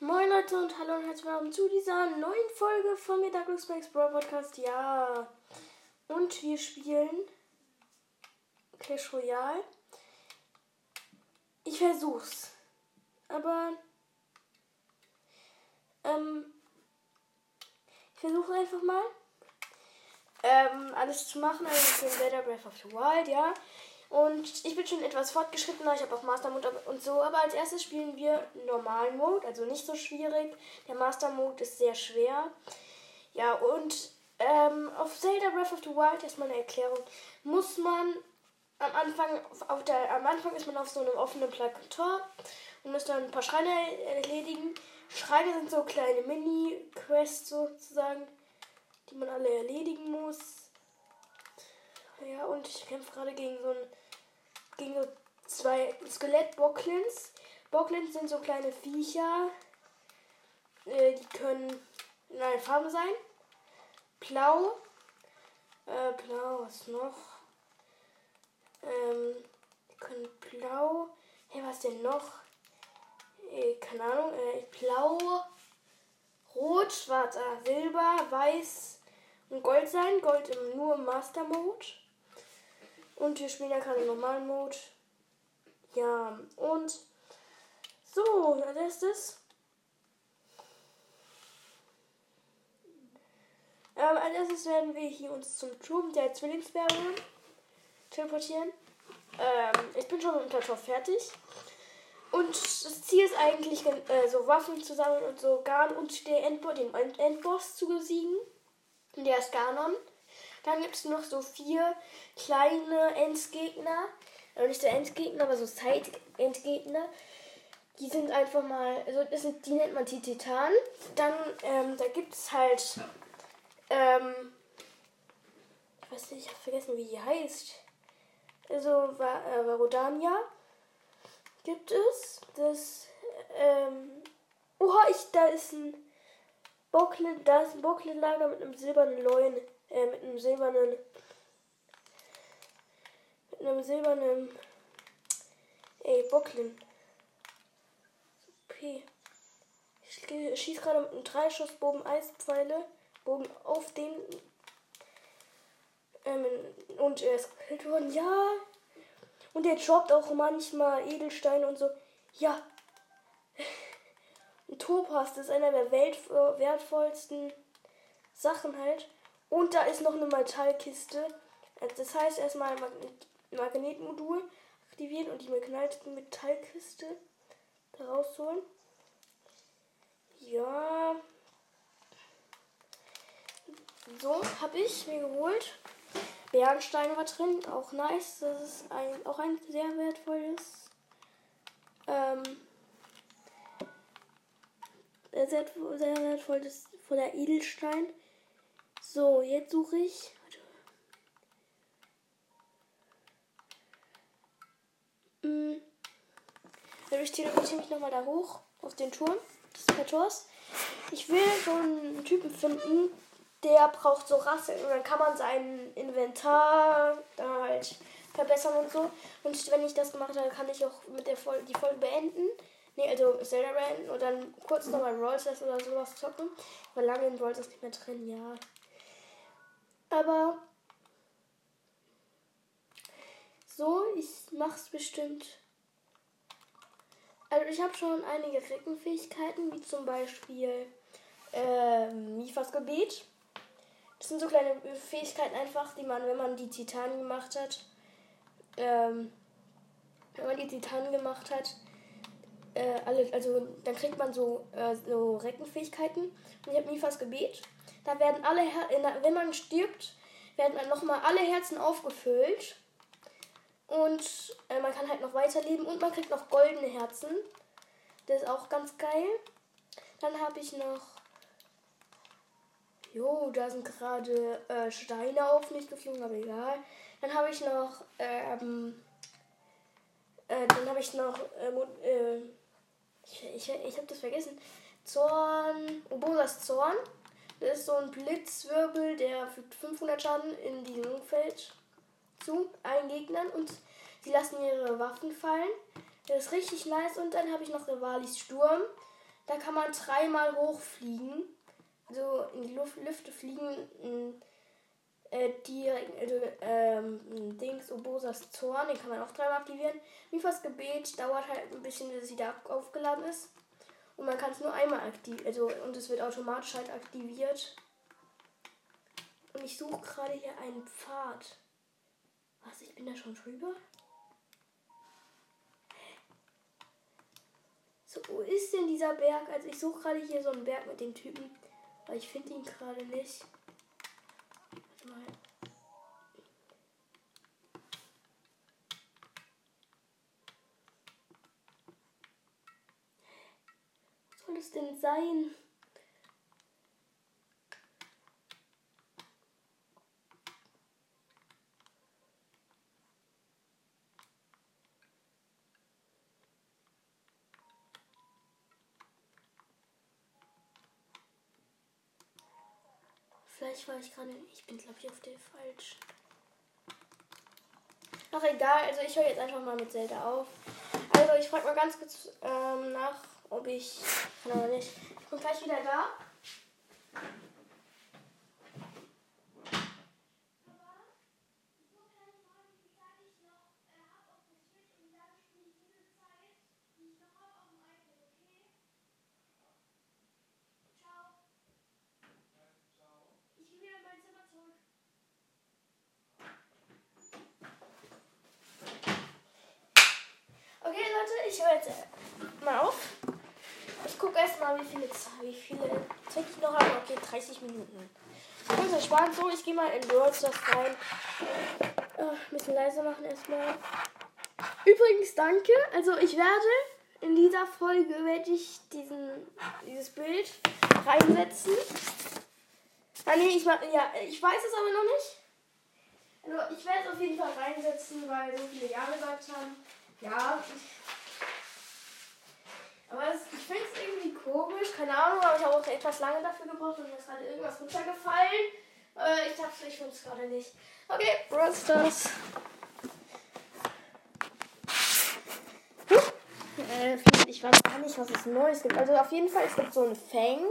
Moin Leute und hallo und herzlich willkommen zu dieser neuen Folge von mir Douglas Max Brawl Podcast. Ja. Und wir spielen Clash Royale. Ich versuch's. Aber ähm, ich versuche einfach mal ähm, alles zu machen. Also ich bin Zelda Breath of the Wild, ja. Und ich bin schon etwas fortgeschrittener, ich habe auch Master Mode und so, aber als erstes spielen wir normalen Mode, also nicht so schwierig. Der Master Mode ist sehr schwer. Ja, und ähm, auf Zelda Breath of the Wild, erstmal eine Erklärung, muss man am Anfang, auf der, am Anfang ist man auf so einem offenen Plateau und muss dann ein paar Schreine erledigen. Schreine sind so kleine Mini-Quests sozusagen, die man alle erledigen muss. Ja, und ich kämpfe gerade gegen so ein gegen so zwei Skelett-Bocklins. Bocklins sind so kleine Viecher. Äh, die können in allen Farben sein. Blau. Äh, blau, was noch? Ähm, die können blau. Hey, was denn noch? Äh, keine Ahnung. Äh, blau, rot, schwarz, silber, weiß und gold sein. Gold im, nur im Master Mode. Und wir spielen ja keinen normalen Mode. Ja, und so, als erstes. Ähm, als erstes werden wir hier uns zum Turm der Zwillingsberge teleportieren. Ähm, ich bin schon mit dem Plateau fertig. Und das Ziel ist eigentlich, äh, so Waffen zu sammeln und so Garn und den, Endbo den Endboss zu besiegen. Der ist Ganon. Dann gibt es noch so vier kleine Endgegner. Also nicht so Endgegner, aber so Side-Endgegner. Die sind einfach mal, also das sind, die nennt man die Titanen. Dann, ähm, da gibt es halt, ähm, ich weiß nicht, ich habe vergessen, wie die heißt. Also, äh, Varodania gibt es. Das, ähm, oha, ich, da ist ein Bocklet, da ist ein Bocklet-Lager mit einem silbernen Leuen äh, mit einem silbernen mit einem silbernen ey Bocklin. P. Ich schieße gerade mit einem Dreischussbogen Eispfeile Bogen auf den ähm, und er ist gekillt worden. Ja. Und er droppt auch manchmal Edelsteine und so. Ja. Ein Topaz ist einer der weltwertvollsten Sachen halt und da ist noch eine Metallkiste. Also das heißt erstmal Magnet Magnetmodul aktivieren und die geknallte Metallkiste da rausholen. Ja. So, habe ich mir geholt. Bernstein war drin, auch nice. Das ist ein, auch ein sehr wertvolles. Ähm, sehr, sehr wertvolles voller Edelstein. So, jetzt suche ich. Hm. Ich teleportiere mich nochmal da hoch auf den Turm des Plateaus. Ich will so einen Typen finden, der braucht so Rasseln. Und dann kann man sein Inventar da halt verbessern und so. Und wenn ich das gemacht habe, kann ich auch mit der Folge die Folge beenden. Ne, also Zelda beenden und dann kurz nochmal Brawl oder sowas zocken. Weil lange in Brawl nicht mehr drin, ja. Aber so, ich mach's bestimmt. Also ich habe schon einige Reckenfähigkeiten, wie zum Beispiel äh, Mifas Gebet. Das sind so kleine Fähigkeiten einfach, die man, wenn man die Titanen gemacht hat, ähm, wenn man die Titanen gemacht hat, äh, alle, also dann kriegt man so, äh, so Reckenfähigkeiten. Und ich habe Mifas Gebet. Da werden alle, Her wenn man stirbt, werden dann nochmal alle Herzen aufgefüllt. Und äh, man kann halt noch weiterleben und man kriegt noch goldene Herzen. Das ist auch ganz geil. Dann habe ich noch. Jo, da sind gerade äh, Steine auf mich geflogen, aber egal. Dann habe ich noch. Ähm, äh, dann habe ich noch. Äh, äh ich ich, ich habe das vergessen. Zorn. Obosas Zorn. Das ist so ein Blitzwirbel, der fügt 500 Schaden in diesem Umfeld zu allen Gegnern und sie lassen ihre Waffen fallen. Das ist richtig nice. Und dann habe ich noch Rivalis Sturm. Da kann man dreimal hochfliegen. Also in die Luft, Lüfte fliegen. Äh, direkt, also, ähm, Dings, Obosas Zorn, den kann man auch dreimal aktivieren. Mifas Gebet dauert halt ein bisschen, bis es wieder aufgeladen ist. Und man kann es nur einmal aktivieren, also und es wird automatisch halt aktiviert. Und ich suche gerade hier einen Pfad. Was, ich bin da schon drüber? So, wo ist denn dieser Berg? Also ich suche gerade hier so einen Berg mit dem Typen. Aber ich finde ihn gerade nicht. Warte mal. Was soll es denn sein? Vielleicht war ich gerade. Ich bin, glaube ich, auf der falsch. Ach, egal. Also, ich höre jetzt einfach mal mit Zelda auf. Also, ich frage mal ganz kurz ähm, nach, ob ich. Kann aber nicht. Ich bin gleich wieder da. ich höre jetzt mal auf. Ich gucke erstmal, wie viele, wie viele Zeit ich noch habe. Okay, 30 Minuten. Ganz entspannt. So, ich gehe mal in Brawl Stars rein. Äh, ein bisschen leiser machen erstmal. Übrigens, danke. Also, ich werde in dieser Folge werde ich diesen, dieses Bild reinsetzen. Ah, nee, ich, ja, ich weiß es aber noch nicht. Also, ich werde es auf jeden Fall reinsetzen, weil so viele Ja gesagt haben. Ja, aber es, ich finde es irgendwie komisch, keine Ahnung, aber ich habe auch etwas lange dafür gebraucht und mir ist gerade irgendwas runtergefallen. Äh, ich dachte, ich finde es gerade nicht. Okay, Brawl. Äh, ich weiß gar nicht, was es Neues gibt. Also auf jeden Fall, es gibt so einen Fang.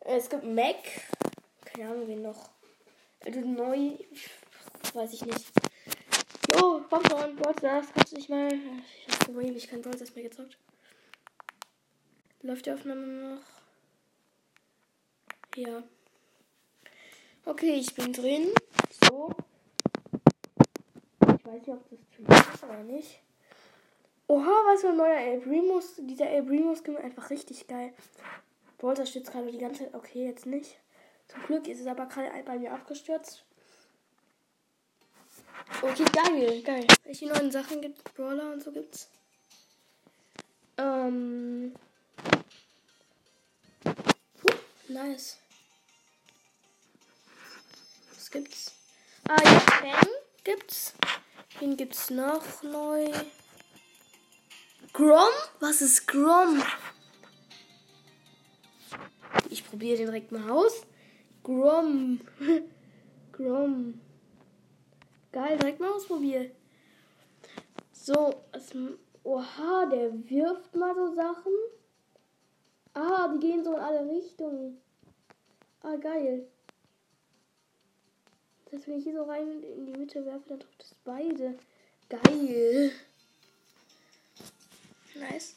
Es gibt Mac. Keine Ahnung, wen noch. Also neu. Weiß ich nicht. Jo, komm schon, Brawl Stars. Kannst du nicht mal. Ich habe ewig kein Brawl Stars mehr gezockt. Läuft die Aufnahme noch? Ja. Okay, ich bin drin. So. Ich weiß nicht, ob das Stream ist oder nicht. Oha, was für ein neuer El Primus. Dieser El Primus Skin einfach richtig geil. Bolter stürzt gerade die ganze Zeit. Okay, jetzt nicht. Zum Glück ist es aber gerade bei mir abgestürzt. Okay, geil, geil. Welche neuen Sachen gibt Brawler und so gibt's? Ähm. Nice. Was gibt's? Ah, ja, Fang gibt's. Wen gibt's noch neu? Grom? Was ist Grom? Ich probiere den direkt mal aus. Grom. Grom. Geil, direkt mal ausprobieren. So, es, oha, der wirft mal so Sachen. Ah, die gehen so in alle Richtungen. Ah, geil. Das heißt, wenn ich hier so rein in die Mitte werfe, dann trifft es beide. Geil. Nice.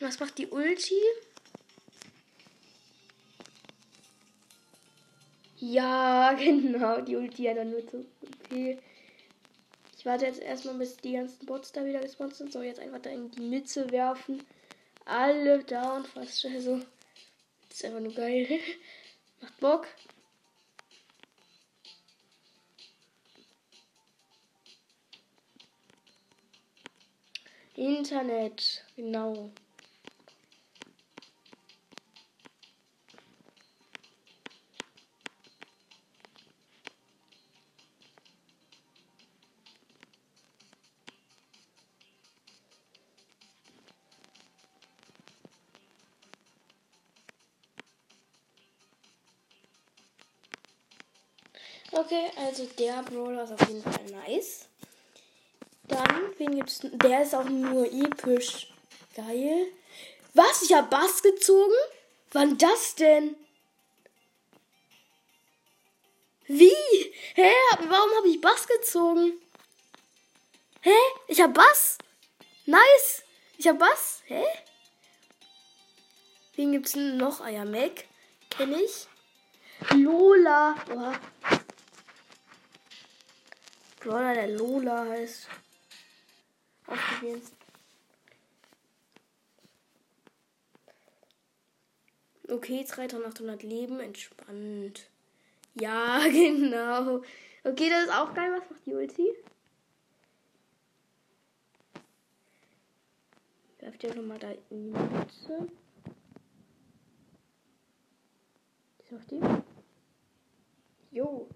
Und was macht die Ulti? Ja, genau. Die Ulti hat dann nur zu. Okay. Ich warte jetzt erstmal, bis die ganzen Bots da wieder gespawnt sind. So, jetzt einfach da in die Mitte werfen alle down fast. Also, das ist einfach nur geil. Macht Bock. Internet, genau. Okay, also der Brawler ist auf jeden Fall nice. Dann, wen gibt's? Der ist auch nur episch. Geil. Was? Ich hab Bass gezogen? Wann das denn? Wie? Hä? Warum habe ich Bass gezogen? Hä? Ich hab Bass? Nice. Ich hab Bass? Hä? Wen gibt's denn noch? Ah ja, Mac. Kenn ich. Lola. Oha. Brawler, der Lola heißt. Ausprobieren. Okay, 3800 Leben, entspannt. Ja, genau. Okay, das ist auch geil. Was macht die Ulti? Läuft ja nochmal da in die Mütze. Was macht die? Jo.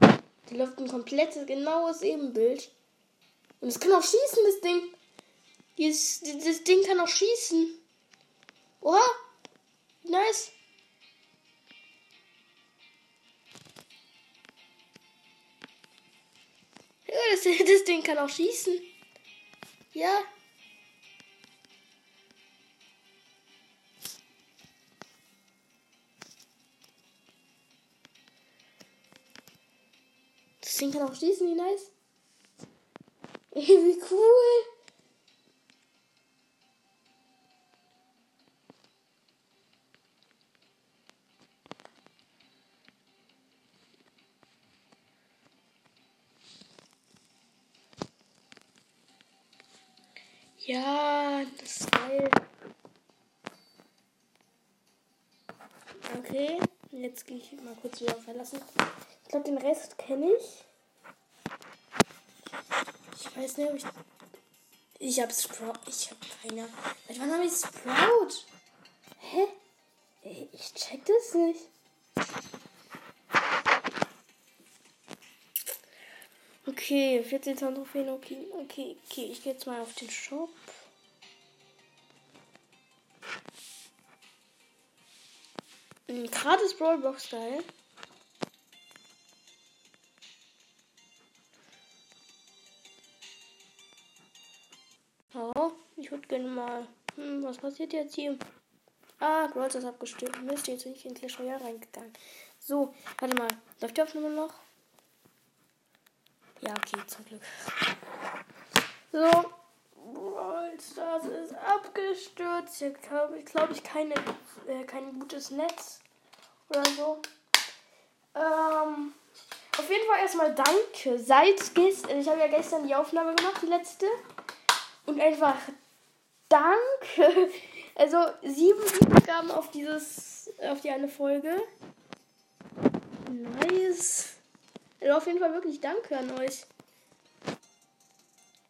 Die läuft ein komplettes, genaues Ebenbild. Und es kann auch schießen, das Ding. Dieses, das Ding kann auch schießen. Oha. Nice. Ja, das, das Ding kann auch schießen. Ja. Ding kann auch schießen, wie nice. Wie cool. Ja, das ist geil. Okay, jetzt gehe ich mal kurz wieder verlassen. Glaube, den Rest kenne ich. Ich weiß nicht, ob ich. Ich hab Sprout. Ich hab keine. Seit wann habe ich Sprout? Hä? Ich check das nicht. Okay, 14.000 Trophäen, okay, okay, okay. Ich gehe jetzt mal auf den Shop. Gratis Brawlbox geil. Gerne mal. Hm, was passiert jetzt hier? Ah, Brawl ist abgestimmt. Mist, jetzt bin ich in Clash Royale reingegangen. So, warte mal. Läuft die Aufnahme noch? Ja, okay, zum Glück. So. Das ist abgestürzt. Jetzt glaube ich, glaub ich keine, äh, kein gutes Netz oder so. Ähm, auf jeden Fall erstmal danke. Seit gestern, ich habe ja gestern die Aufnahme gemacht, die letzte. Und einfach danke. Also sieben Wiedergaben auf dieses, auf die eine Folge. Nice. Also auf jeden Fall wirklich danke an euch.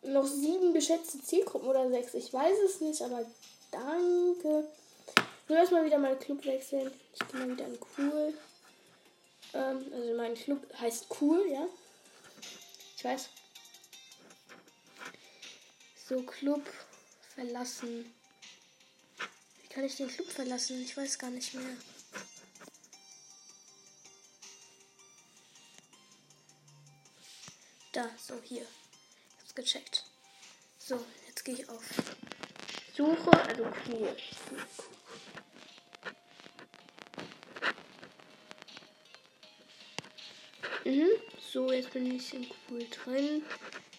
Noch sieben geschätzte Zielgruppen oder sechs. Ich weiß es nicht, aber danke. Ich erstmal wieder meinen Club wechseln. Ich gehe mal wieder in cool. Ähm, also mein Club heißt cool, ja. Ich weiß. So, Club verlassen. Wie kann ich den Club verlassen? Ich weiß gar nicht mehr. Da, so, hier. Ich hab's gecheckt. So, jetzt gehe ich auf Suche, also cool. Mhm. So, jetzt bin ich in cool drin.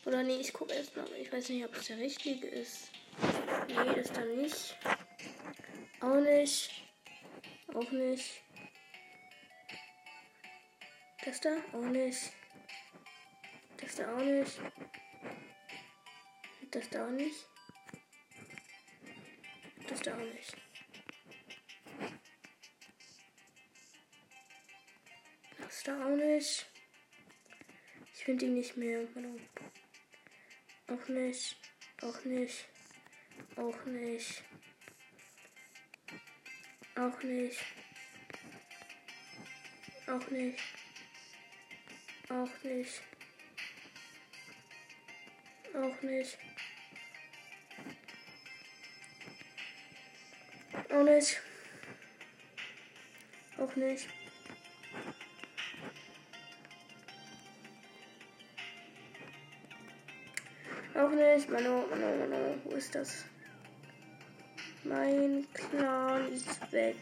Oder nee, ich gucke erst mal. Ich weiß nicht, ob es der richtige ist. Nee, ist da nicht. Auch nicht. Auch nicht. Das da? Auch nicht. Das da auch nicht. Das da auch nicht. Das da auch nicht. Das da auch nicht. Ich finde ihn nicht mehr. Auch nicht. Auch nicht. Auch nicht. Auch nicht. Auch nicht. Auch nicht. Auch nicht. Auch nicht. Auch nicht. Auch nicht. Mano, Mano, Mano. Wo ist das? Mein Clan ist weg.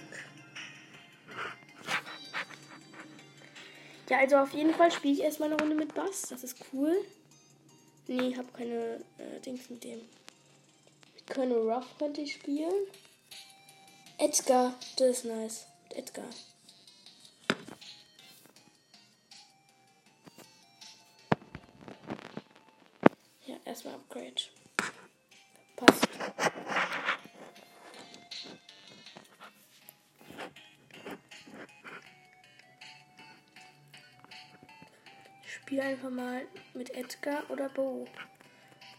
Ja, also auf jeden Fall spiele ich erstmal eine Runde mit Bass. Das ist cool. Nee, ich habe keine äh, Dings mit dem. Mit Colonel Ruff könnte ich spielen. Edgar, das ist nice. Mit Edgar. Ja, erstmal Upgrade. Spiele einfach mal mit Edgar oder Bo.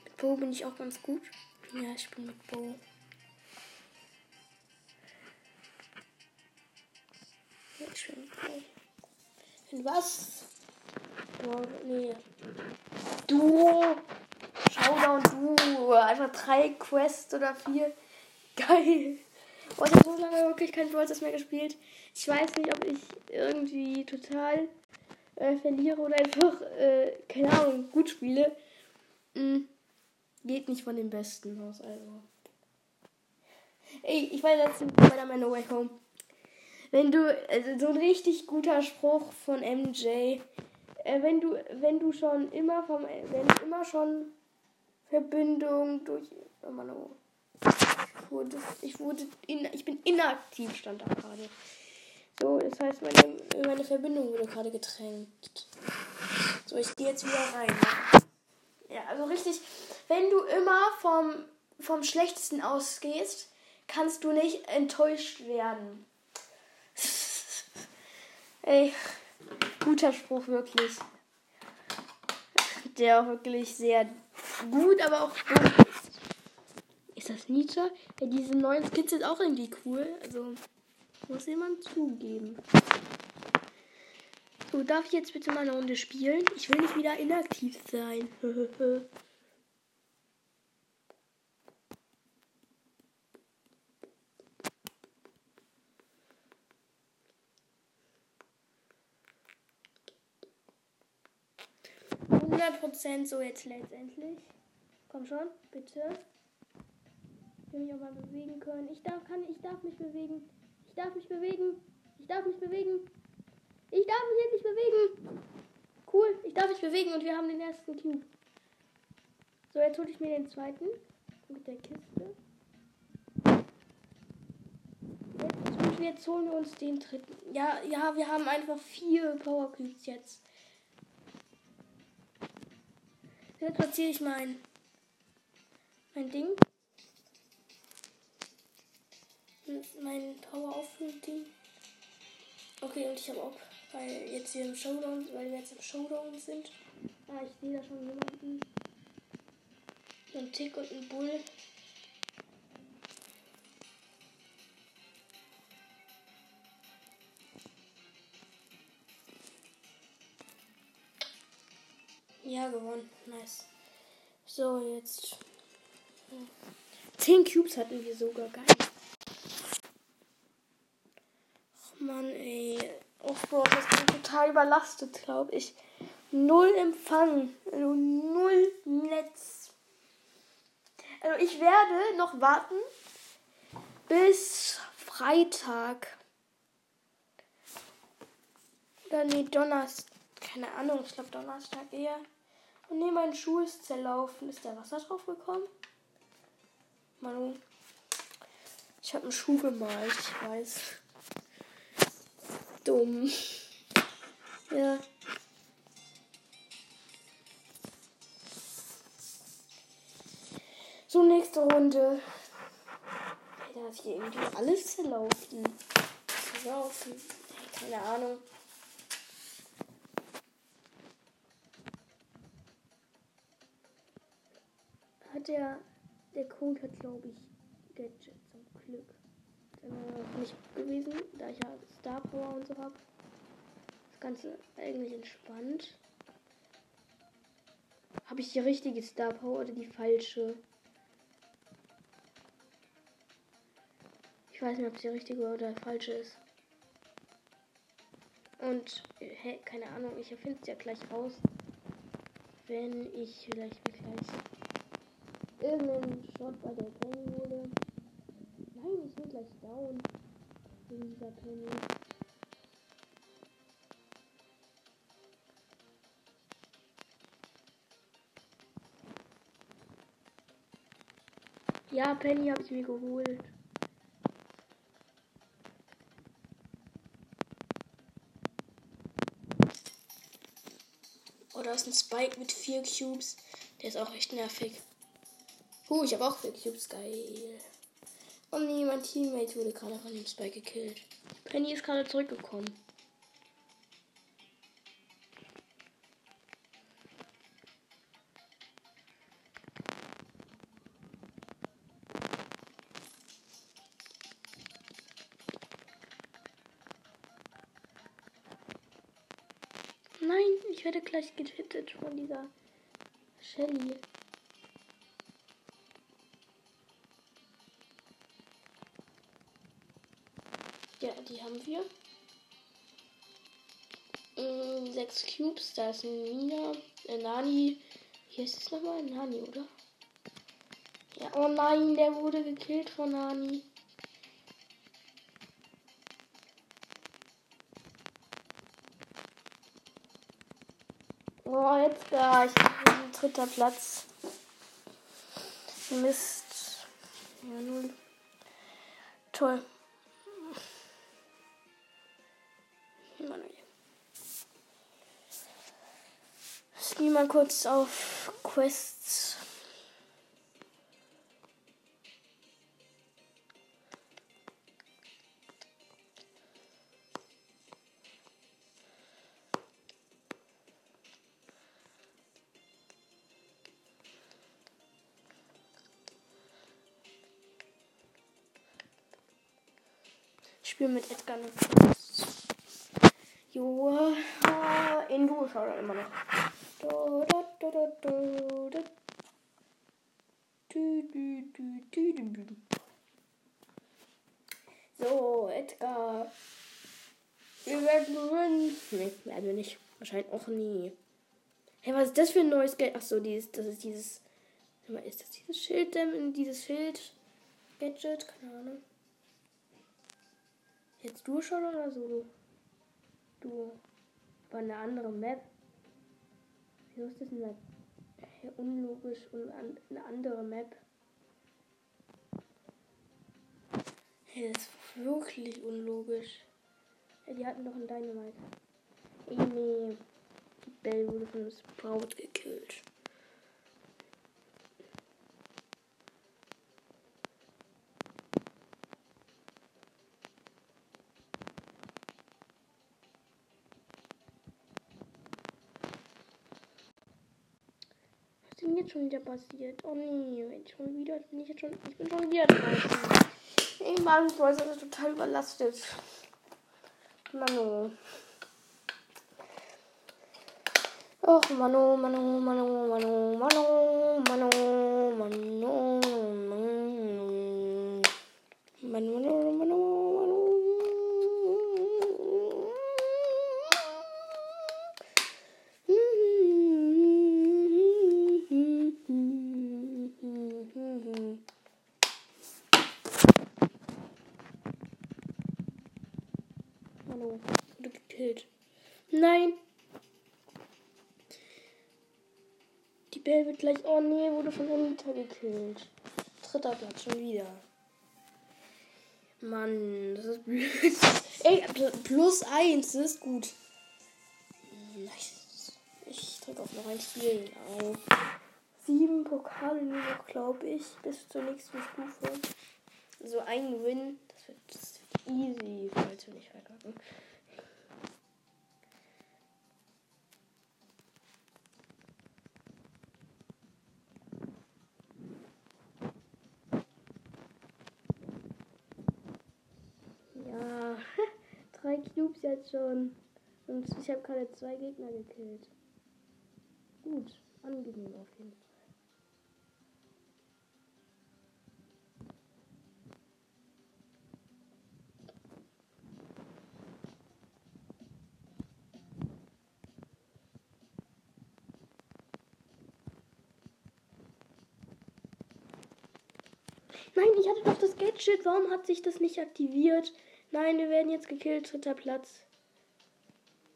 Mit Bo bin ich auch ganz gut. Ja, ich bin mit Bo. Ich bin mit Bo. Und was? Boah, nee. Duo. Showdown Duo. Einfach drei Quests oder vier. Geil. Oh, ich habe so lange wirklich kein Brawl mehr gespielt. Ich weiß nicht, ob ich irgendwie total äh, verliere oder einfach, äh, keine Ahnung, gut spiele. Mhm. Geht nicht von den Besten aus, also. Ey, ich war letztens bei der No Way Home. Wenn du, also so ein richtig guter Spruch von MJ, äh, wenn du, wenn du schon immer vom, wenn du immer schon Verbindung durch, oh Mann, oh. Ich wurde, ich wurde, in, ich bin inaktiv, stand da gerade. So, das heißt, meine, meine Verbindung wurde gerade getränkt. So, ich gehe jetzt wieder rein. Ja, also richtig, wenn du immer vom, vom Schlechtesten ausgehst, kannst du nicht enttäuscht werden. Ey, guter Spruch, wirklich. Der auch wirklich sehr gut, aber auch gut ist. Ist das Nietzsche? Ja, diese neuen Skits sind auch irgendwie cool. Also, muss jemand zugeben. So, darf ich jetzt bitte mal eine Runde spielen? Ich will nicht wieder inaktiv sein. Prozent so jetzt letztendlich. Komm schon, bitte. Ich will mich auch mal bewegen können. Ich darf, kann, ich darf mich bewegen. Ich darf mich bewegen. Ich darf mich bewegen. Ich darf mich endlich bewegen. Cool, ich darf mich bewegen und wir haben den ersten Cube. So, jetzt hole ich mir den zweiten mit der Kiste. Jetzt, und jetzt holen wir uns den dritten. Ja, ja, wir haben einfach vier Power Cubes jetzt. Jetzt platziere ich mein, mein Ding. Mein Power Auffüllt-Ding. Okay, und ich habe auch, weil jetzt hier im Showdown, weil wir jetzt im Showdown sind. Ah, ich sehe da schon jemanden. Ein Tick und ein Bull. Ja, gewonnen. Nice. So, jetzt. 10 Cubes hatten wir sogar. Geil. Ach Mann, ey. Oh, Bro, das bin total überlastet, glaube ich. Null Empfang. Also null Netz. Also ich werde noch warten bis Freitag. Oder nee, Donnerstag. Keine Ahnung, ich glaube Donnerstag eher. Und nee, mein Schuh ist zerlaufen. Ist da Wasser drauf gekommen? Manu. Ich habe einen Schuh gemalt, ich weiß. Dumm. Ja. So, nächste Runde. Da ist hier irgendwie alles zerlaufen. Zerlaufen. Keine Ahnung. hat der, der Code hat glaube ich Gadget zum Glück. Noch nicht gewesen, da ich ja Star Power und so habe. Ganze eigentlich entspannt. Habe ich die richtige Star Power oder die falsche? Ich weiß nicht, ob die richtige oder falsche ist. Und, hä, keine Ahnung, ich erfinde es ja gleich raus. Wenn ich vielleicht mir gleich irgendeinen Shot bei der Gang wurde. Nein, ich bin gleich down. Wegen dieser Penny. Ja, Penny habe ich mir geholt. Oh, da ist ein Spike mit vier Cubes. Der ist auch echt nervig. Uh, ich habe auch vier Cubes. Geil. Oh nee, mein Teammate wurde gerade von dem Spike gekillt. Penny ist gerade zurückgekommen. Werde gleich gehittet von dieser Shelly. Ja, die haben wir. Mm, sechs Cubes, da ist ein Mina, äh, Nani. Hier ist es nochmal Nani, oder? Ja, oh nein, der wurde gekillt von Nani. Oh, jetzt gar. Ich bin dritter Platz. Mist. Ja, null. Toll. Ich gehe mal kurz auf Quests. Ich spiele mit Edgar und Quests. Jo, in Duo schaut er immer noch. Du, du, du, du, du, du. Du, du, du, du, du, du. So, Edgar. Wir werden gewinnen. Nee, werden wir nicht. Wahrscheinlich auch nie. Hey, was ist das für ein neues Geld? Achso, dieses, das ist dieses. Ist das dieses Schild, ähm, dieses Schild? Gadget? Keine Ahnung. Jetzt du schon oder so? Du. War eine andere Map. Wieso ist das eine unlogisch und eine andere Map? Hey, das ist wirklich unlogisch. Hey, die hatten doch einen Dynamite. Ey, nee. Die Bell wurde von einem Sprout gekillt. Schon wieder passiert? Oh nee, ich schon wieder, bin ich jetzt schon, ich bin schon wieder draußen. Ey, Mann, Boys ist total überlastet. Mano. Och, Mano, Mano, Mano, Mano, Mano, Mano, Mano, Mano, Mano, Mano, Mano, Mano. Hallo, wurde gekillt. Nein. Die Bell wird gleich. Oh nee, wurde von Anita gekillt. Dritter Platz schon wieder. Mann, das ist blöd. Ey, pl- plus eins, das ist gut. Nice. Ich drücke auf noch ein Spiel auf. Sieben Pokale nur noch, glaube ich, bis zur nächsten Stufe. So ein Win, das wird, das wird easy, falls wir nicht verkacken. Ja, drei Cubes jetzt schon. Und ich habe gerade zwei Gegner gekillt. Gut, angenehm auf jeden Fall. Nein, ich hatte doch das Gadget. Warum hat sich das nicht aktiviert? Nein, wir werden jetzt gekillt. Dritter Platz.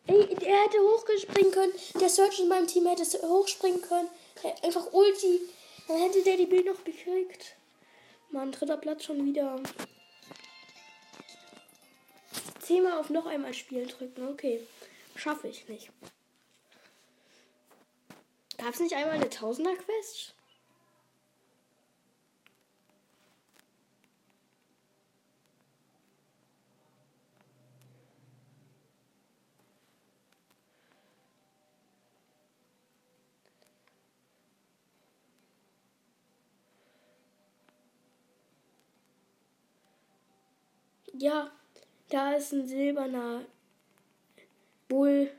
Ey, er hätte hochgespringen können. Der Search in meinem Team hätte hochspringen können. Einfach Ulti. Dann hätte der die Bild noch gekriegt. Mann, dritter Platz schon wieder. Zehnmal auf noch einmal spielen drücken. Okay. Schaffe ich nicht. Gab es nicht einmal eine Tausender-Quest? Ja, da ist ein silberner Bull.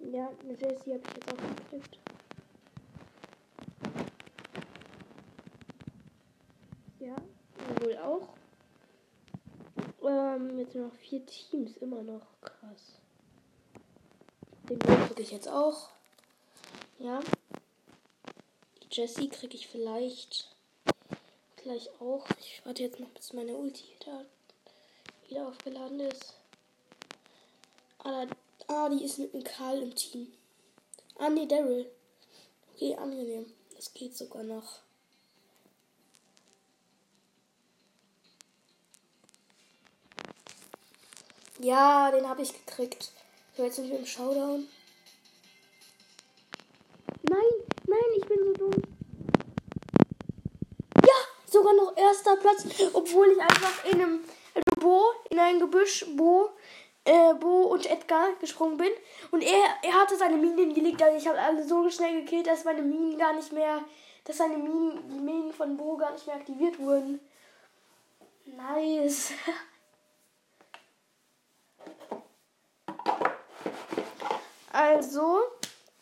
Ja, eine Jessie habe ich jetzt auch gekriegt. Ja, wohl auch. Ähm, jetzt noch vier Teams, immer noch krass. Den kriege ich jetzt auch. Ja. Die Jessie kriege ich vielleicht gleich auch. Ich warte jetzt noch, bis meine Ulti da wieder aufgeladen ist. Ah, ah, die ist mit dem Karl im Team. Ah, nee, Daryl. Okay, angenehm. Das geht sogar noch. Ja, den habe ich gekriegt. So, jetzt sind wir im Showdown. Nein, nein, ich bin so dumm. Ja, sogar noch erster Platz, obwohl ich einfach in einem Bo, in ein Gebüsch, Bo, äh, Bo und Edgar gesprungen bin. Und er, er hatte seine Minen gelegt, also ich habe alle so schnell gekillt, dass meine Minen gar nicht mehr, dass seine Minen, die Minen von Bo gar nicht mehr aktiviert wurden. Nice. Also,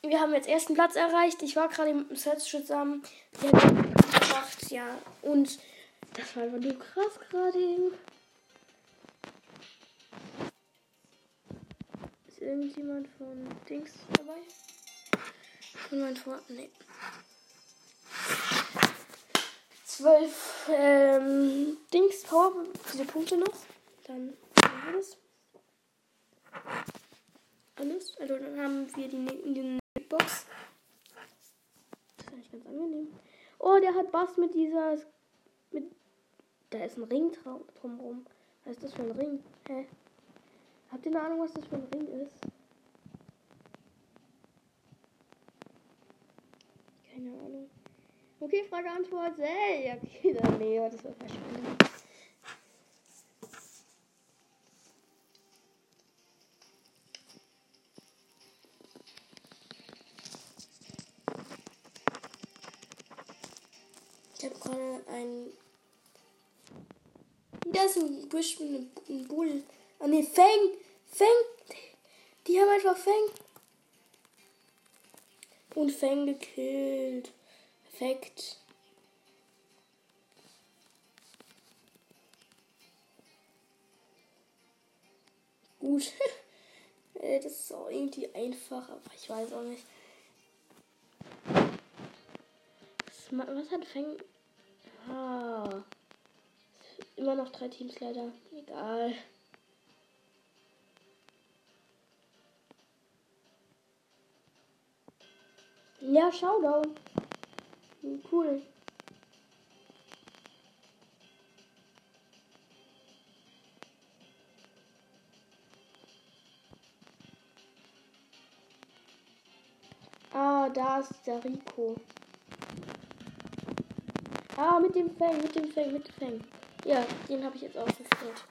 wir haben jetzt ersten Platz erreicht. Ich war gerade dem Search zusammen. Haben gemacht, ja. Und das war einfach nur krass gerade eben. Ist irgendjemand von Dings dabei? Von meinen Freunden? Nee. Zwölf ähm, Dings Power, diese Punkte noch. Dann haben wir das alles. Also dann haben wir die, die Box. Das ist eigentlich ganz angenehm. Oh, der hat Bass mit dieser. Mit, da ist ein Ring drumherum. Was ist das für ein Ring? Hä? Habt ihr eine Ahnung, was das für ein Ring ist? Keine Ahnung. Okay, Frage, Antwort. Hey, okay, dann nee, das war verschwunden. Ist ein Busch mit einem Bull. Ah ne, Fang! Fang! Die haben einfach Fang. Und Fang gekillt. Perfekt. Gut. Äh, das ist auch irgendwie einfach, aber ich weiß auch nicht. Was, was hat Fang Ah. Immer noch drei Teams leider. Egal. Ja, Showdown. Cool. Ah, da ist der Rico. Ah, mit dem Fang, mit dem Fang, mit dem Fang. Ja, den habe ich jetzt auch gekillt.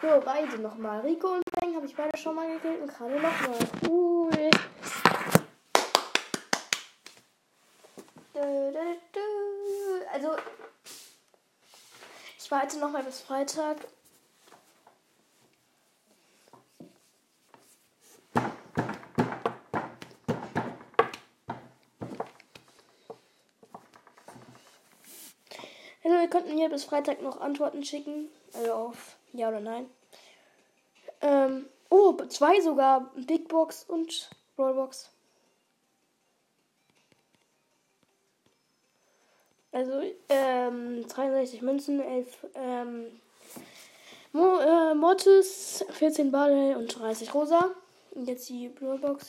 So, beide nochmal. Rico und Fang habe ich beide schon mal gekillt und gerade nochmal. Cool. Also, ich warte nochmal bis Freitag. Könnten mir bis Freitag noch Antworten schicken. Also auf Ja oder Nein. Ähm, oh, zwei sogar. Big Box und Rollbox. Also, ähm, 63 Münzen, 11, ähm, Mo äh, Mortis, 14 Barley und 30 Rosa. Und jetzt die Brawlbox.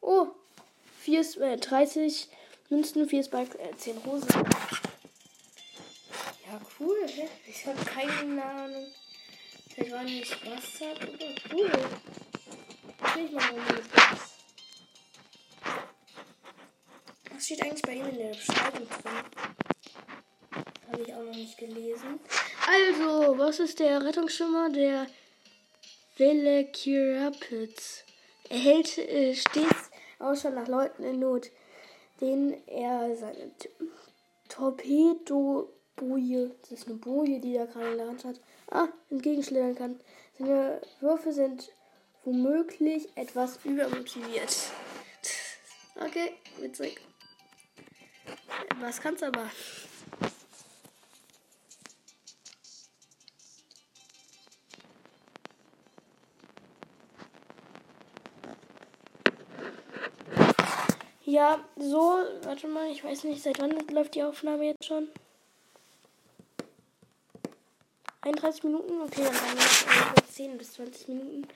Oh, 4, äh, 30 Münzen, 4 Spike, äh, 10 Rosen. Ja, cool. Ich habe keine Ahnung. Wann ich Spaß habe, aber cool. Ich mal was. Was steht eigentlich bei ihm in der Beschreibung drin? Habe ich auch noch nicht gelesen. Also, was ist der Rettungsschimmer der Velociraptor? Er hält äh, stets Ausschau nach Leuten in Not, denen er seine Torpedoboje, das ist eine Boje, die er gerade in der Hand hat, ah, entgegenschleudern kann. Seine Würfe sind womöglich etwas übermotiviert. Okay, witzig. Was kann's aber? Ja, so, warte mal, ich weiß nicht, seit wann läuft die Aufnahme jetzt schon? 31 Minuten? Okay, dann waren wir 10 bis 20 Minuten.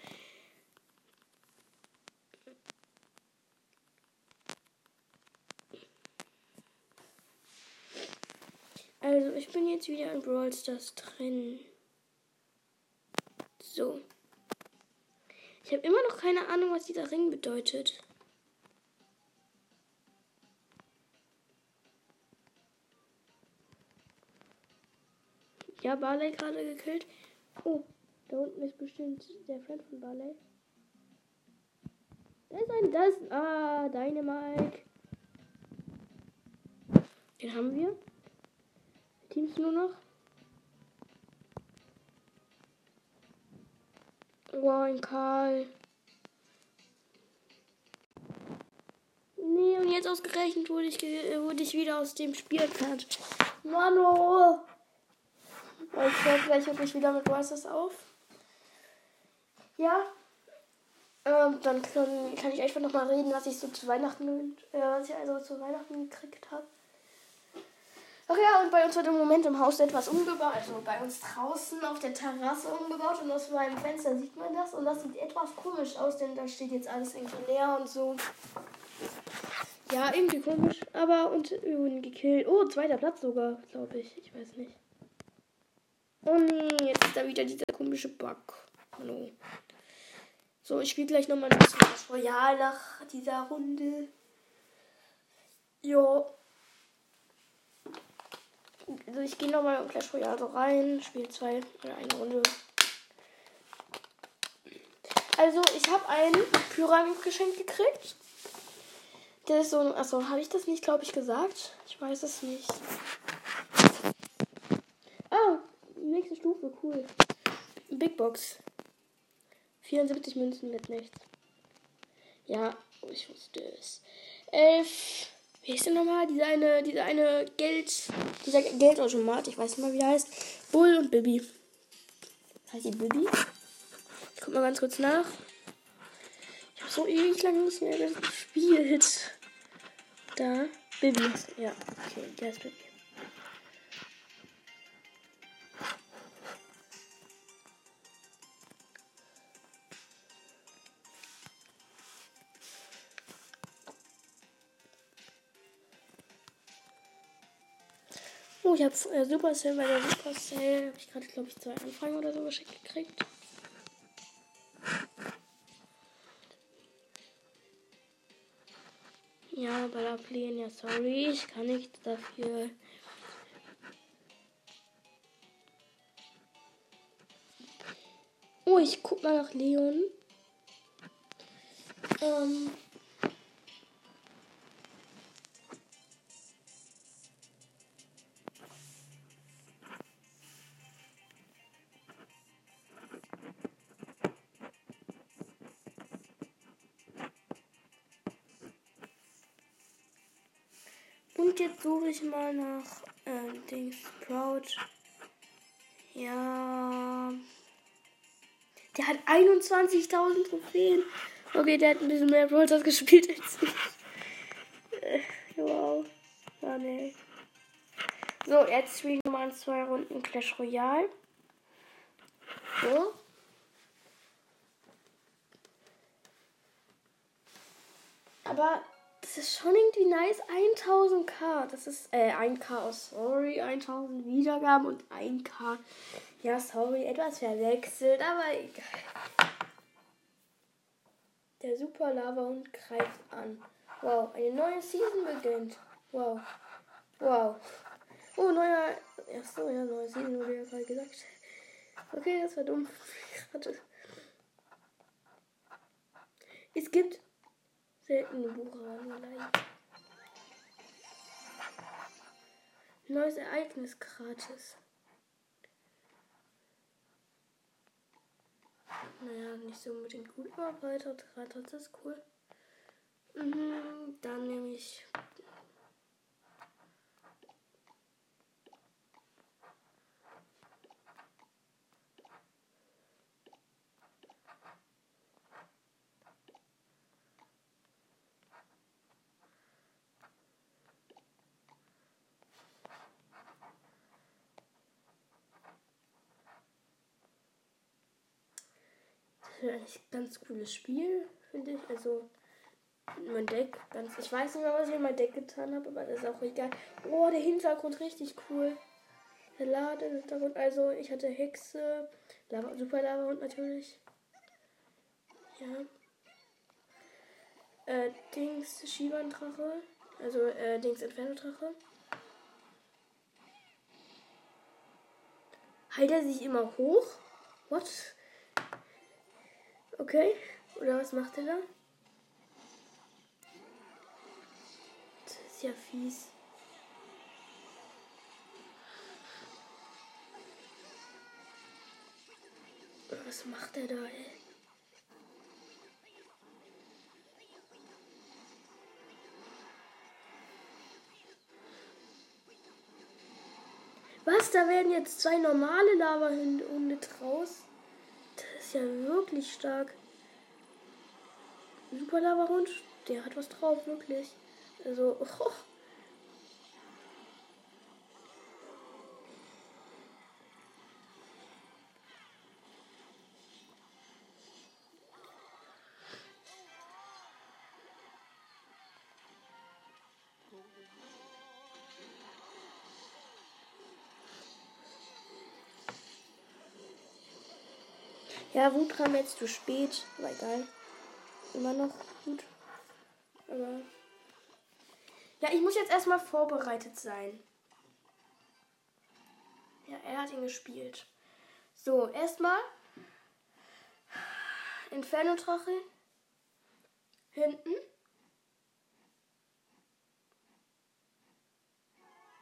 Also, ich bin jetzt wieder in Brawl Stars drin. So. Ich habe immer noch keine Ahnung, was dieser Ring bedeutet. Ja, Barley gerade gekillt. Oh, da unten ist bestimmt der Freund von Barley. Da ist ein, das, ah, deine Mike. Den haben wir. Teams nur noch. Oh, ein Karl. Nee, und jetzt ausgerechnet wurde ich, wurde ich wieder aus dem Spiel entfernt. Mano! Ich höre gleich wieder mit Brawlstars auf. Ja. Ähm, dann kann, kann ich einfach nochmal reden, was ich so zu Weihnachten, äh, was ich also zu Weihnachten gekriegt habe. Ach ja, und bei uns wird im Moment im Haus etwas umgebaut. Also bei uns draußen auf der Terrasse umgebaut. Und aus meinem Fenster sieht man das. Und das sieht etwas komisch aus, denn da steht jetzt alles irgendwie leer und so. Ja, irgendwie komisch. Aber und wurden gekillt. Oh, zweiter Platz sogar, glaube ich. Ich weiß nicht. Oh nee, jetzt ist da wieder dieser komische Bug. Hallo. So, ich spiele gleich nochmal ein bisschen das Royal nach dieser Runde. Jo. Also ich gehe nochmal in Clash Royale so rein, spiele zwei oder eine Runde. Also ich habe einen Pyramid geschenkt gekriegt. Der ist so ein. Achso, habe ich das nicht, glaube ich, gesagt? Ich weiß es nicht. Ah, nächste Stufe, cool. Big Box. 74 Münzen mit nichts. Ja, ich wusste es. 11 wie ist denn nochmal? Diese eine, diese eine Geld, dieser Geldautomat, ich weiß nicht mal, wie der heißt. Bull und Bibi. Heißt die Bibi? Ich guck mal ganz kurz nach. Ich habe so ewig lange nicht mehr gespielt. Da. Bibi. Ja, okay, der ist Bibi. Ich habe äh, Supercell bei der Supercell. Habe ich gerade, glaube ich, zwei Anfragen oder so geschickt gekriegt. Ja, bei der Pläne, ja, sorry, ich kann nicht dafür. Oh, ich guck mal nach Leon. Ähm. Jetzt suche ich mal nach Ähm, Dings, Sprout. Ja. Der hat 21.000 Trophäen. Okay, der hat ein bisschen mehr Brawl gespielt als ich. Äh, wow. Ja, nee. So, jetzt spielen wir mal zwei Runden Clash Royale. So. Aber ist schon irgendwie nice. 1000k. Das ist, äh, 1k, oh, sorry. 1000 Wiedergaben und 1k. Ja, sorry, etwas verwechselt, aber egal. Der Super Lava Hund greift an. Wow, eine neue Season beginnt. Wow. Wow. Oh, neuer. Achso, ja, neue Season wurde ja gerade gesagt. Okay, das war dumm. Es gibt seltene Buchramelei. Neues Ereignis gratis. Naja, nicht so unbedingt gut, aber weiter gratis ist cool. Mhm, dann nehme ich eigentlich ein ganz cooles Spiel, finde ich. Also mein Deck ganz. Ich weiß nicht mehr, was ich in mein Deck getan habe, aber das ist auch egal. Oh, der Hintergrund richtig cool. Der Ladehintergrund. Also ich hatte Hexe, Lava, Super Lava und natürlich. Ja. Äh, Dings Shivan-Drache. Also äh, Dings Inferno-Drache. Heilt er sich immer hoch? What? Okay. Oder was macht er da? Das ist ja fies. Was macht er da, ey? Was? Da werden jetzt zwei normale Lava-Hunde draus? Ist ja wirklich stark. Super Lava-Hund, der hat was drauf, wirklich. Also, oh. Ja, Wut kam jetzt zu spät. Aber egal. Immer noch gut. Aber. Ja, ich muss jetzt erstmal vorbereitet sein. Ja, er hat ihn gespielt. So, erstmal. Inferno-Drache. Hinten.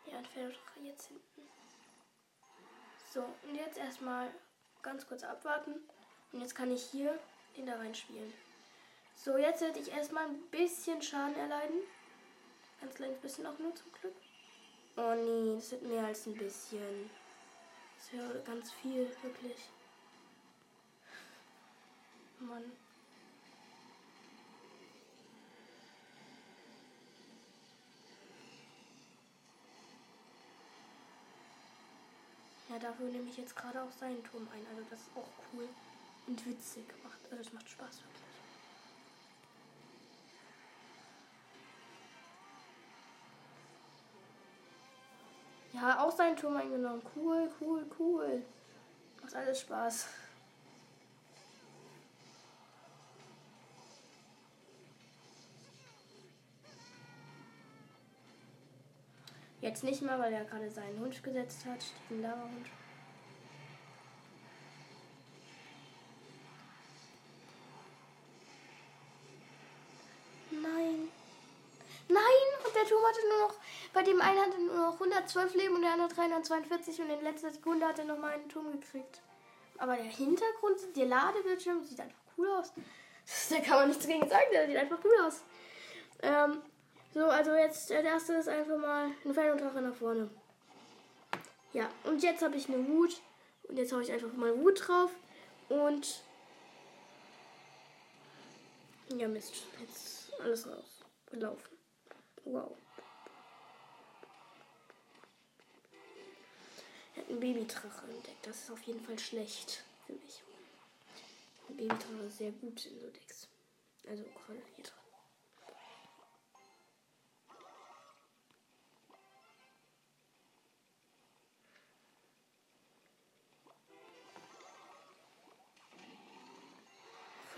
Ja, Inferno-Drache jetzt hinten. So, und jetzt erstmal ganz kurz abwarten. Und jetzt kann ich hier den da reinspielen. So, jetzt werde ich erstmal ein bisschen Schaden erleiden. Ganz kleines bisschen auch nur zum Glück. Oh nee, das wird mehr als ein bisschen. Das wäre ganz viel, wirklich. Mann. Ja, dafür nehme ich jetzt gerade auch seinen Turm ein. Also das ist auch cool und witzig macht. Also es macht Spaß wirklich. Ja, auch seinen Turm eingenommen. Cool, cool, cool. Macht alles Spaß. Jetzt nicht mehr, weil er gerade seinen Hund gesetzt hat, den Lava-Hund. der Turm hatte nur noch, bei dem einen hatte nur noch 112 Leben und der andere 342 und in letzter Sekunde hat er noch mal einen Turm gekriegt. Aber der Hintergrund, der Ladebildschirm sieht einfach cool aus. Da kann man nichts gegen sagen, der sieht einfach cool aus. Ähm, so, also jetzt der erste ist einfach mal ein Fernundrache nach vorne. Ja, und jetzt habe ich eine Wut. Und jetzt habe ich einfach mal Wut drauf. Und. Ja, Mist. Jetzt alles raus. Gelaufen. Wow. Einen Babydrache entdeckt. Das ist auf jeden Fall schlecht für mich. Ein Babydrache ist sehr gut in so Decks. Also gerade hier dran.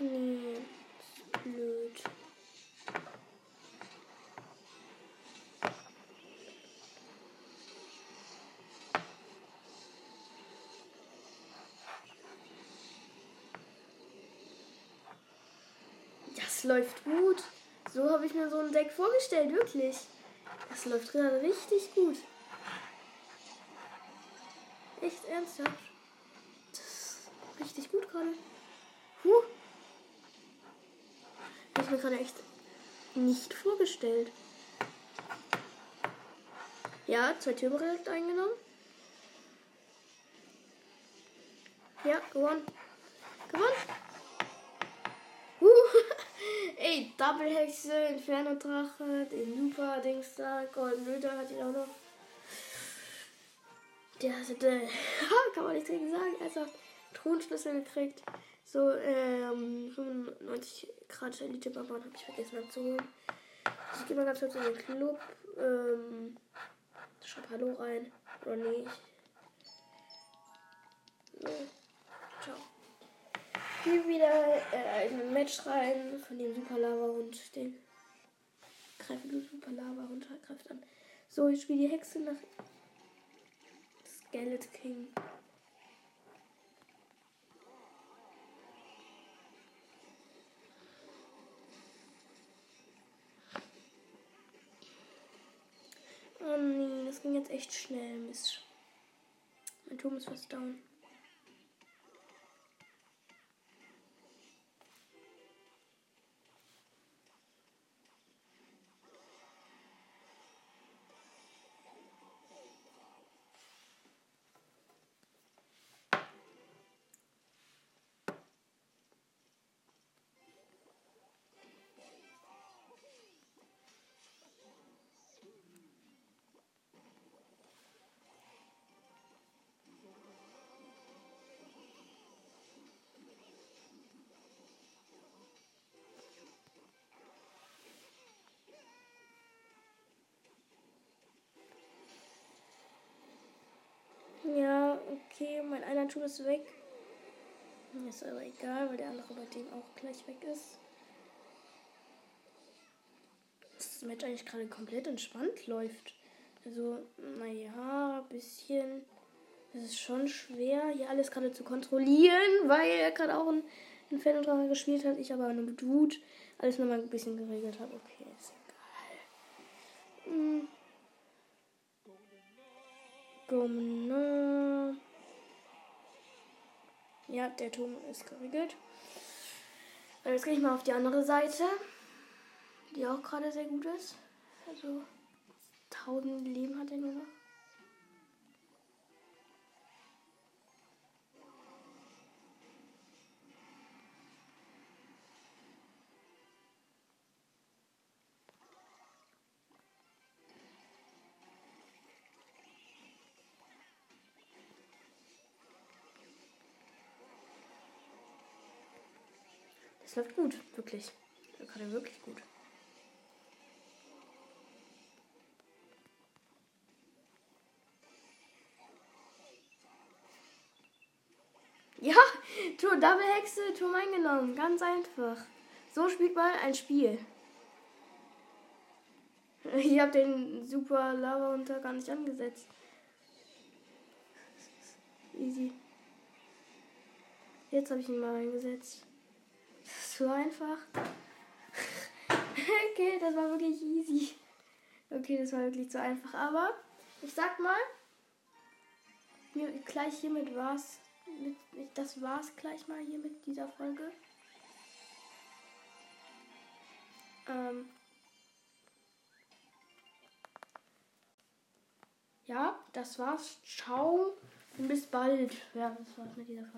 Nee, ist blöd. Läuft gut. So habe ich mir so ein Deck vorgestellt, wirklich. Das läuft gerade richtig gut. Echt ernsthaft. Das ist richtig gut gerade. Huh. Habe ich mir gerade echt nicht vorgestellt. Ja, zwei Türme direkt eingenommen. Ja, gewonnen. Gewonnen. Ey, Double Hexe, Inferno Drache, den Super Dings da, Golden Ritter hat ihn auch noch. Der hatte, kann man nicht dagegen sagen, also Thronschlüssel gekriegt. So, ähm, 95 Grad Elite Barbaren habe ich vergessen abzuholen. Ich gehe mal ganz kurz in den Club. Ähm, schreib Hallo rein. Oder nicht. So. Geh wieder äh, in ein Match rein von dem Super Lava und den greife du Super Lava runter, greift an. So, ich spiele die Hexe nach Skeleton King. Oh nee, das ging jetzt echt schnell. Mist. Mein Turm ist fast down. Turm ist weg. Ist aber egal, weil der andere bei dem auch gleich weg ist. Das Match eigentlich gerade komplett entspannt läuft. Also, naja, ein bisschen. Es ist schon schwer, hier alles gerade zu kontrollieren, weil er gerade auch ein, ein Fan gespielt hat. Ich aber nur mit Wut alles nochmal ein bisschen geregelt habe. Okay, ist egal. Hm. Genau. Ja, der Turm ist geregelt. Jetzt gehe ich mal auf die andere Seite, die auch gerade sehr gut ist. Also 1000 Leben hat er nur noch. Läuft gut, wirklich. Gerade wirklich gut. Ja, Tor Double Hexe, Turm eingenommen. Ganz einfach. So spielt man ein Spiel. Ich habe den super Lava unter gar nicht angesetzt. Easy. Jetzt habe ich ihn mal eingesetzt zu einfach. okay, das war wirklich easy. Okay, das war wirklich zu einfach. Aber ich sag mal, mir gleich hiermit war's. Mit, das war's gleich mal hier mit dieser Folge. Ähm ja, das war's. Ciao und bis bald. Ja, das war's mit dieser Folge.